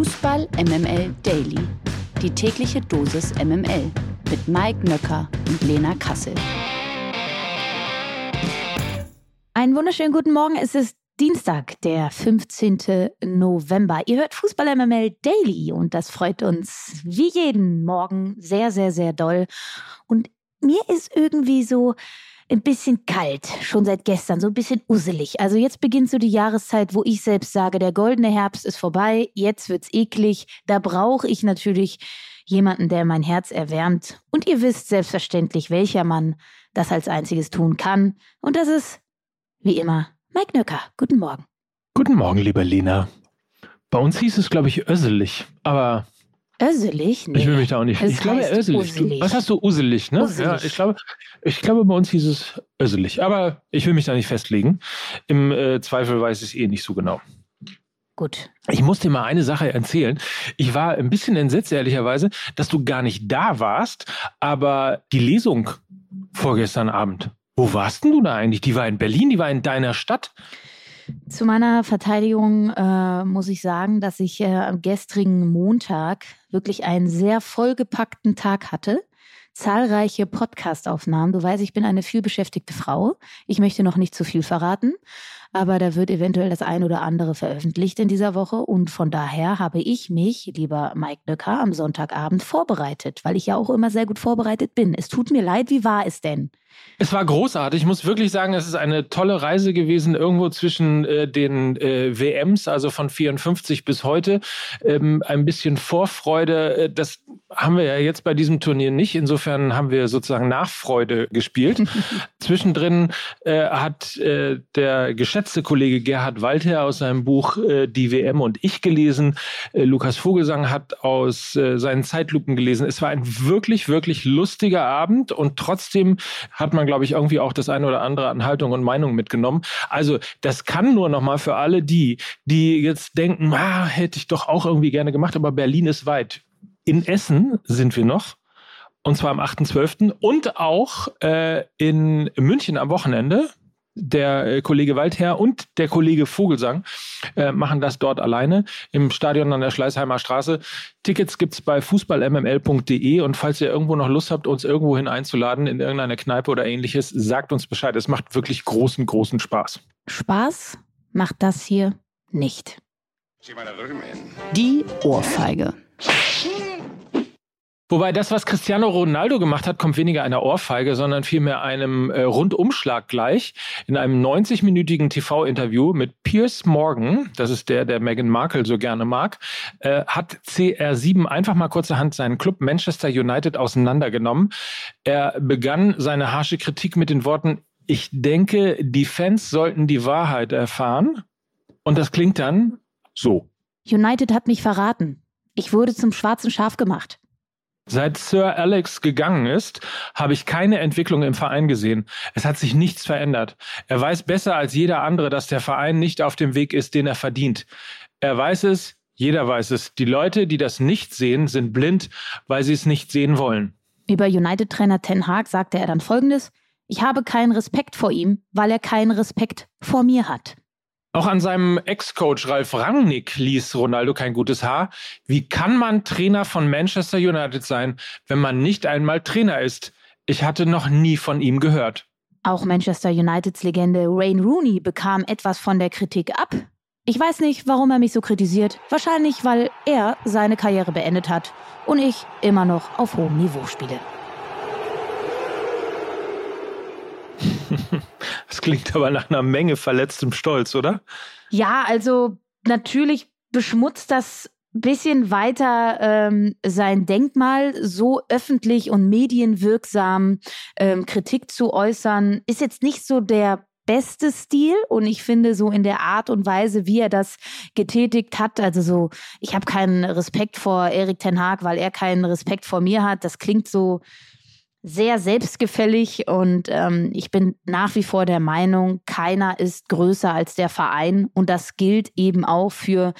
Fußball MML Daily. Die tägliche Dosis MML mit Mike Nöcker und Lena Kassel. Einen wunderschönen guten Morgen. Es ist Dienstag, der 15. November. Ihr hört Fußball MML Daily und das freut uns wie jeden Morgen sehr, sehr, sehr doll. Und mir ist irgendwie so ein bisschen kalt, schon seit gestern, so ein bisschen uselig. Also jetzt beginnt so die Jahreszeit, wo ich selbst sage, der goldene Herbst ist vorbei, jetzt wird's eklig. Da brauche ich natürlich jemanden, der mein Herz erwärmt. Und ihr wisst selbstverständlich, welcher Mann das als einziges tun kann. Und das ist, wie immer, Mike Nöcker. Guten Morgen. Guten Morgen, liebe Lena. Bei uns hieß es, glaube ich, össelig, aber Öselig? Nee. ich will mich da auch nicht. Es ich glaube, öselig. Du, was hast du? Uselig, ne? Uselig. Ja, ich glaube, ich glaube, bei uns hieß es öselig. Aber ich will mich da nicht festlegen. Im äh, Zweifel weiß ich es eh nicht so genau. Gut. Ich muss dir mal eine Sache erzählen. Ich war ein bisschen entsetzt, ehrlicherweise, dass du gar nicht da warst, aber die Lesung vorgestern Abend. Wo warst denn du da eigentlich? Die war in Berlin, die war in deiner Stadt. Zu meiner Verteidigung äh, muss ich sagen, dass ich äh, am gestrigen Montag wirklich einen sehr vollgepackten Tag hatte. Zahlreiche Podcast-Aufnahmen. Du weißt, ich bin eine vielbeschäftigte Frau. Ich möchte noch nicht zu viel verraten, aber da wird eventuell das ein oder andere veröffentlicht in dieser Woche. Und von daher habe ich mich, lieber Mike Nöcker, am Sonntagabend vorbereitet, weil ich ja auch immer sehr gut vorbereitet bin. Es tut mir leid, wie war es denn? Es war großartig. Ich muss wirklich sagen, es ist eine tolle Reise gewesen, irgendwo zwischen äh, den äh, WMs, also von 54 bis heute. Ähm, ein bisschen Vorfreude, äh, das haben wir ja jetzt bei diesem Turnier nicht. Insofern haben wir sozusagen Nachfreude gespielt. Zwischendrin äh, hat äh, der geschätzte Kollege Gerhard Walther aus seinem Buch äh, Die WM und ich gelesen. Äh, Lukas Vogelsang hat aus äh, seinen Zeitlupen gelesen. Es war ein wirklich, wirklich lustiger Abend und trotzdem hat man, glaube ich, irgendwie auch das eine oder andere an Haltung und Meinung mitgenommen. Also das kann nur noch mal für alle die, die jetzt denken, ah, hätte ich doch auch irgendwie gerne gemacht, aber Berlin ist weit. In Essen sind wir noch. Und zwar am 8.12. und auch äh, in München am Wochenende. Der äh, Kollege Waldherr und der Kollege Vogelsang äh, machen das dort alleine im Stadion an der Schleißheimer Straße. Tickets gibt's bei fußballmml.de und falls ihr irgendwo noch Lust habt, uns irgendwohin einzuladen, in irgendeine Kneipe oder ähnliches, sagt uns Bescheid. Es macht wirklich großen, großen Spaß. Spaß macht das hier nicht. Die Ohrfeige. Wobei das, was Cristiano Ronaldo gemacht hat, kommt weniger einer Ohrfeige, sondern vielmehr einem äh, Rundumschlag gleich. In einem 90-minütigen TV-Interview mit Piers Morgan, das ist der, der Meghan Markle so gerne mag, äh, hat CR7 einfach mal kurzerhand seinen Club Manchester United auseinandergenommen. Er begann seine harsche Kritik mit den Worten, ich denke, die Fans sollten die Wahrheit erfahren. Und das klingt dann so. United hat mich verraten. Ich wurde zum schwarzen Schaf gemacht. Seit Sir Alex gegangen ist, habe ich keine Entwicklung im Verein gesehen. Es hat sich nichts verändert. Er weiß besser als jeder andere, dass der Verein nicht auf dem Weg ist, den er verdient. Er weiß es, jeder weiß es. Die Leute, die das nicht sehen, sind blind, weil sie es nicht sehen wollen. Über United-Trainer Ten Hag sagte er dann folgendes: Ich habe keinen Respekt vor ihm, weil er keinen Respekt vor mir hat. Auch an seinem Ex-Coach Ralf Rangnick ließ Ronaldo kein gutes Haar. Wie kann man Trainer von Manchester United sein, wenn man nicht einmal Trainer ist? Ich hatte noch nie von ihm gehört. Auch Manchester Uniteds Legende Wayne Rooney bekam etwas von der Kritik ab. Ich weiß nicht, warum er mich so kritisiert. Wahrscheinlich, weil er seine Karriere beendet hat und ich immer noch auf hohem Niveau spiele. Das klingt aber nach einer Menge verletztem Stolz, oder? Ja, also natürlich beschmutzt das bisschen weiter ähm, sein Denkmal, so öffentlich und medienwirksam ähm, Kritik zu äußern, ist jetzt nicht so der beste Stil und ich finde so in der Art und Weise, wie er das getätigt hat, also so, ich habe keinen Respekt vor Erik Ten Haag, weil er keinen Respekt vor mir hat, das klingt so sehr selbstgefällig und ähm, ich bin nach wie vor der Meinung, keiner ist größer als der Verein und das gilt eben auch für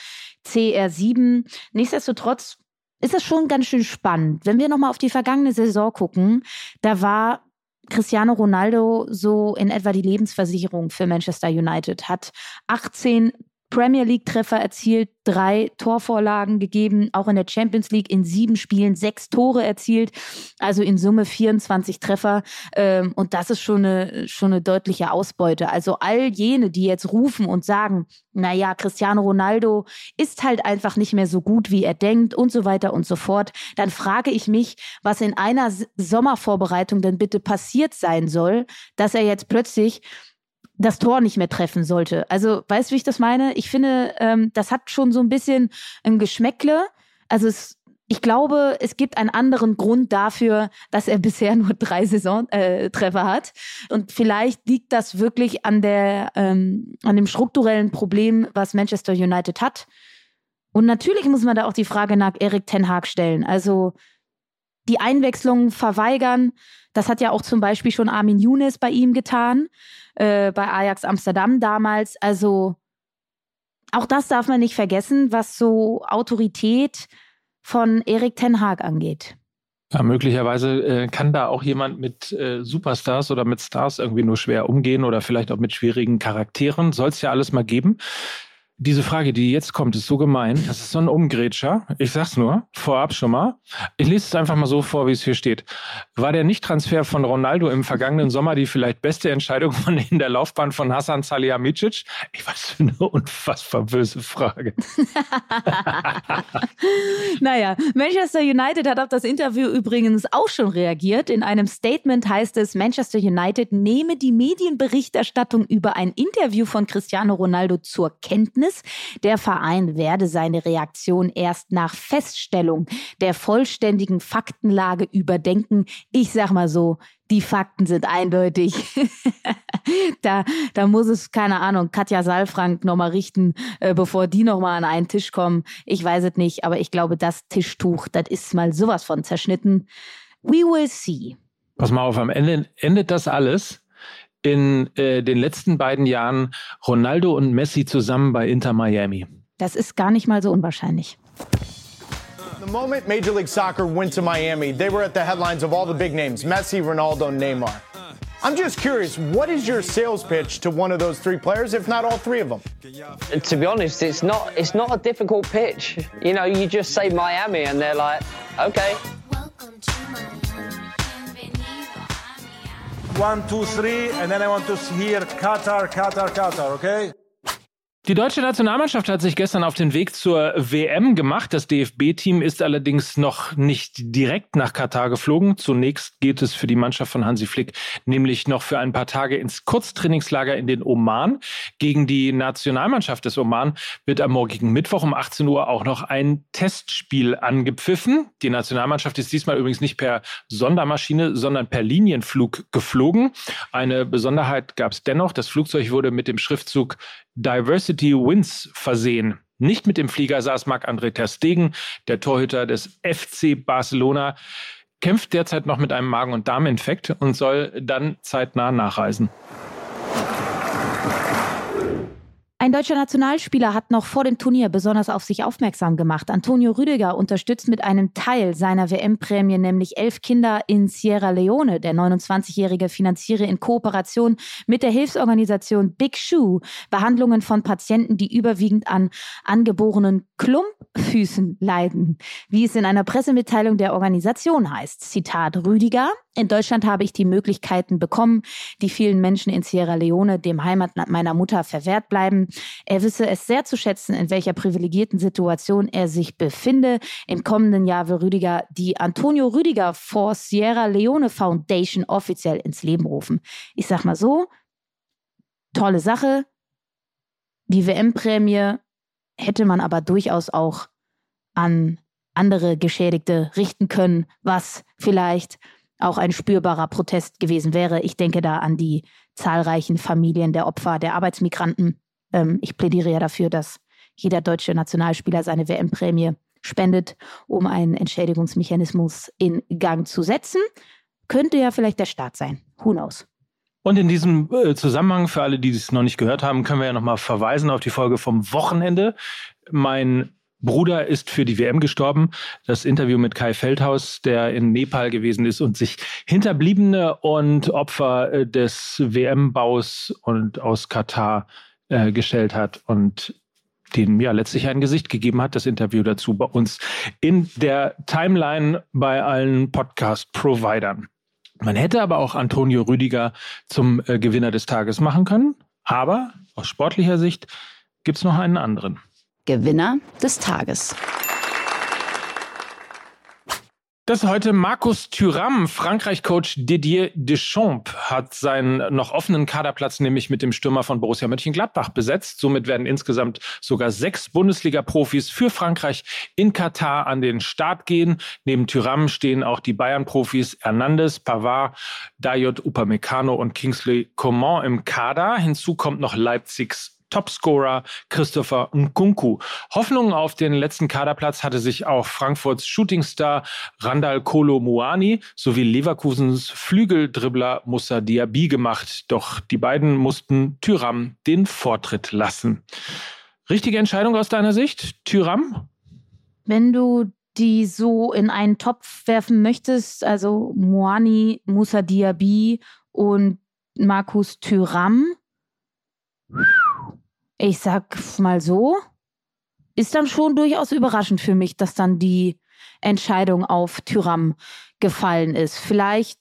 CR7. Nichtsdestotrotz ist es schon ganz schön spannend. Wenn wir nochmal auf die vergangene Saison gucken, da war Cristiano Ronaldo so in etwa die Lebensversicherung für Manchester United, hat 18 Premier League-Treffer erzielt, drei Torvorlagen gegeben, auch in der Champions League in sieben Spielen sechs Tore erzielt, also in Summe 24 Treffer. Ähm, und das ist schon eine, schon eine deutliche Ausbeute. Also all jene, die jetzt rufen und sagen, naja, Cristiano Ronaldo ist halt einfach nicht mehr so gut, wie er denkt und so weiter und so fort, dann frage ich mich, was in einer Sommervorbereitung denn bitte passiert sein soll, dass er jetzt plötzlich das Tor nicht mehr treffen sollte. Also, weißt du, wie ich das meine? Ich finde, ähm, das hat schon so ein bisschen ein Geschmäckle. Also es, ich glaube, es gibt einen anderen Grund dafür, dass er bisher nur drei Saisontreffer äh, hat. Und vielleicht liegt das wirklich an der, ähm, an dem strukturellen Problem, was Manchester United hat. Und natürlich muss man da auch die Frage nach Erik Ten Haag stellen. Also die Einwechslung verweigern. Das hat ja auch zum Beispiel schon Armin Younes bei ihm getan, äh, bei Ajax Amsterdam damals. Also auch das darf man nicht vergessen, was so Autorität von Erik Ten Haag angeht. Ja, möglicherweise äh, kann da auch jemand mit äh, Superstars oder mit Stars irgendwie nur schwer umgehen oder vielleicht auch mit schwierigen Charakteren. Soll es ja alles mal geben. Diese Frage, die jetzt kommt, ist so gemein. Das ist so ein Umgrätscher. Ich sag's nur, vorab schon mal. Ich lese es einfach mal so vor, wie es hier steht. War der Nicht-Transfer von Ronaldo im vergangenen Sommer die vielleicht beste Entscheidung von in der Laufbahn von Hassan Salihamidzic? Ich weiß für eine unfassbar böse Frage. naja, Manchester United hat auf das Interview übrigens auch schon reagiert. In einem Statement heißt es, Manchester United nehme die Medienberichterstattung über ein Interview von Cristiano Ronaldo zur Kenntnis Ergebnis. Der Verein werde seine Reaktion erst nach Feststellung der vollständigen Faktenlage überdenken. Ich sag mal so, die Fakten sind eindeutig. da, da muss es, keine Ahnung, Katja Saalfrank nochmal richten, äh, bevor die nochmal an einen Tisch kommen. Ich weiß es nicht, aber ich glaube, das Tischtuch, das ist mal sowas von zerschnitten. We will see. Pass mal auf, am Ende endet das alles in äh, den letzten beiden Jahren Ronaldo und Messi zusammen bei Inter Miami. Das ist gar nicht mal so unwahrscheinlich. The moment Major League Soccer went to Miami, they were at the headlines of all the big names Messi, Ronaldo, Neymar. I'm just curious, what is your sales pitch to one of those three players, if not all three of them? To be honest, it's not it's not a difficult pitch. You know, you just say Miami and they're like, okay. One, two, three, and then I want to hear Qatar, Qatar, Qatar, okay? Die deutsche Nationalmannschaft hat sich gestern auf den Weg zur WM gemacht. Das DFB-Team ist allerdings noch nicht direkt nach Katar geflogen. Zunächst geht es für die Mannschaft von Hansi Flick nämlich noch für ein paar Tage ins Kurztrainingslager in den Oman. Gegen die Nationalmannschaft des Oman wird am morgigen Mittwoch um 18 Uhr auch noch ein Testspiel angepfiffen. Die Nationalmannschaft ist diesmal übrigens nicht per Sondermaschine, sondern per Linienflug geflogen. Eine Besonderheit gab es dennoch. Das Flugzeug wurde mit dem Schriftzug Diversity Wins versehen. Nicht mit dem Flieger saß Marc-André Ter Stegen, der Torhüter des FC Barcelona, kämpft derzeit noch mit einem Magen- und Darminfekt und soll dann zeitnah nachreisen. Ein deutscher Nationalspieler hat noch vor dem Turnier besonders auf sich aufmerksam gemacht. Antonio Rüdiger unterstützt mit einem Teil seiner WM-Prämie nämlich elf Kinder in Sierra Leone. Der 29-Jährige finanziere in Kooperation mit der Hilfsorganisation Big Shoe Behandlungen von Patienten, die überwiegend an angeborenen Klumpfüßen leiden, wie es in einer Pressemitteilung der Organisation heißt. Zitat Rüdiger. In Deutschland habe ich die Möglichkeiten bekommen, die vielen Menschen in Sierra Leone, dem Heimatland meiner Mutter, verwehrt bleiben. Er wisse es sehr zu schätzen, in welcher privilegierten Situation er sich befinde. Im kommenden Jahr will Rüdiger die Antonio Rüdiger for Sierra Leone Foundation offiziell ins Leben rufen. Ich sag mal so, tolle Sache. Die WM-Prämie hätte man aber durchaus auch an andere Geschädigte richten können, was vielleicht auch ein spürbarer Protest gewesen wäre. Ich denke da an die zahlreichen Familien der Opfer der Arbeitsmigranten. Ähm, ich plädiere ja dafür, dass jeder deutsche Nationalspieler seine WM-Prämie spendet, um einen Entschädigungsmechanismus in Gang zu setzen. Könnte ja vielleicht der Staat sein. Who knows? Und in diesem äh, Zusammenhang, für alle, die es noch nicht gehört haben, können wir ja nochmal verweisen auf die Folge vom Wochenende. Mein Bruder ist für die WM gestorben. Das Interview mit Kai Feldhaus, der in Nepal gewesen ist und sich Hinterbliebene und Opfer äh, des WM-Baus und aus Katar äh, gestellt hat. Und dem ja letztlich ein Gesicht gegeben hat, das Interview dazu bei uns in der Timeline bei allen Podcast-Providern. Man hätte aber auch Antonio Rüdiger zum äh, Gewinner des Tages machen können, aber aus sportlicher Sicht gibt es noch einen anderen. Gewinner des Tages. Das heute Markus Thuram. Frankreich-Coach Didier Deschamps hat seinen noch offenen Kaderplatz nämlich mit dem Stürmer von Borussia Mönchengladbach besetzt. Somit werden insgesamt sogar sechs Bundesliga-Profis für Frankreich in Katar an den Start gehen. Neben Thuram stehen auch die Bayern-Profis Hernandez, Pavard, Dayot Upamecano und Kingsley Coman im Kader. Hinzu kommt noch Leipzigs Topscorer Christopher Nkunku. Hoffnungen auf den letzten Kaderplatz hatte sich auch Frankfurts Shootingstar Randall Kolo Muani sowie Leverkusens Flügeldribbler Musa Diaby gemacht. Doch die beiden mussten Tyram den Vortritt lassen. Richtige Entscheidung aus deiner Sicht, Tyram? Wenn du die so in einen Topf werfen möchtest, also Moani, Musa Diaby und Markus Thüram, ich sag mal so, ist dann schon durchaus überraschend für mich, dass dann die Entscheidung auf Tyram gefallen ist. Vielleicht,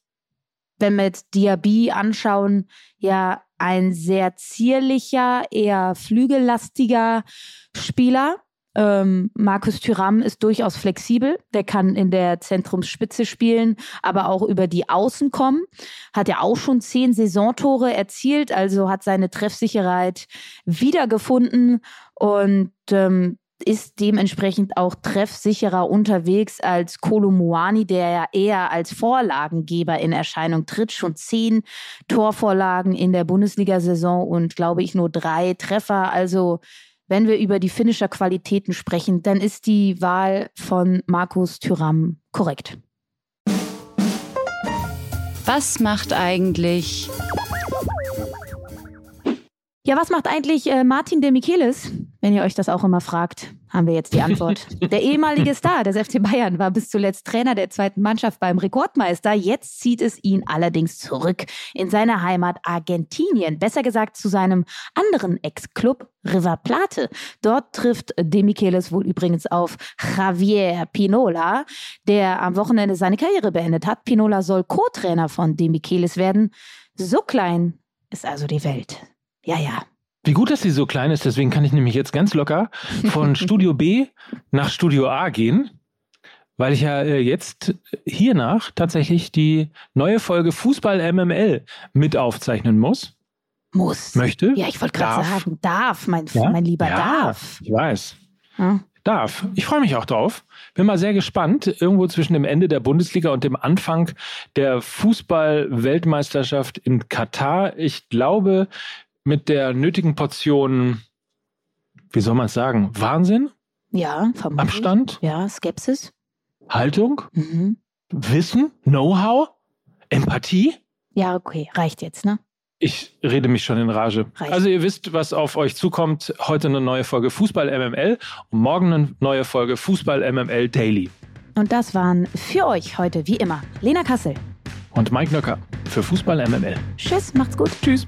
wenn wir jetzt Diaby anschauen, ja ein sehr zierlicher, eher flügellastiger Spieler. Ähm, Markus Thüram ist durchaus flexibel. Der kann in der Zentrumsspitze spielen, aber auch über die Außen kommen. Hat ja auch schon zehn Saisontore erzielt, also hat seine Treffsicherheit wiedergefunden und ähm, ist dementsprechend auch treffsicherer unterwegs als Kolomuani, der ja eher als Vorlagengeber in Erscheinung tritt. Schon zehn Torvorlagen in der Bundesliga-Saison und glaube ich nur drei Treffer. Also wenn wir über die finnischer Qualitäten sprechen, dann ist die Wahl von Markus Thüram korrekt. Was macht eigentlich ja, was macht eigentlich äh, Martin de Michelis? Wenn ihr euch das auch immer fragt, haben wir jetzt die Antwort. Der ehemalige Star des FC Bayern war bis zuletzt Trainer der zweiten Mannschaft beim Rekordmeister. Jetzt zieht es ihn allerdings zurück in seine Heimat Argentinien. Besser gesagt zu seinem anderen Ex-Club River Plate. Dort trifft de Michelis wohl übrigens auf Javier Pinola, der am Wochenende seine Karriere beendet hat. Pinola soll Co-Trainer von de Michelis werden. So klein ist also die Welt. Ja, ja. Wie gut, dass sie so klein ist, deswegen kann ich nämlich jetzt ganz locker von Studio B nach Studio A gehen, weil ich ja äh, jetzt hiernach tatsächlich die neue Folge Fußball MML mit aufzeichnen muss. Muss. Möchte. Ja, ich wollte gerade sagen, darf, mein, ja? mein Lieber, ja, darf. Ich weiß. Ja. Darf. Ich freue mich auch drauf. Bin mal sehr gespannt. Irgendwo zwischen dem Ende der Bundesliga und dem Anfang der Fußball-Weltmeisterschaft in Katar. Ich glaube, mit der nötigen Portion, wie soll man es sagen, Wahnsinn? Ja, vermutlich. Abstand? Ja, Skepsis. Haltung? Mhm. Wissen? Know-how? Empathie? Ja, okay, reicht jetzt, ne? Ich rede mich schon in Rage. Reicht. Also ihr wisst, was auf euch zukommt. Heute eine neue Folge Fußball MML und morgen eine neue Folge Fußball MML Daily. Und das waren für euch heute wie immer Lena Kassel. Und Mike Nöcker für Fußball MML. Tschüss, macht's gut. Tschüss.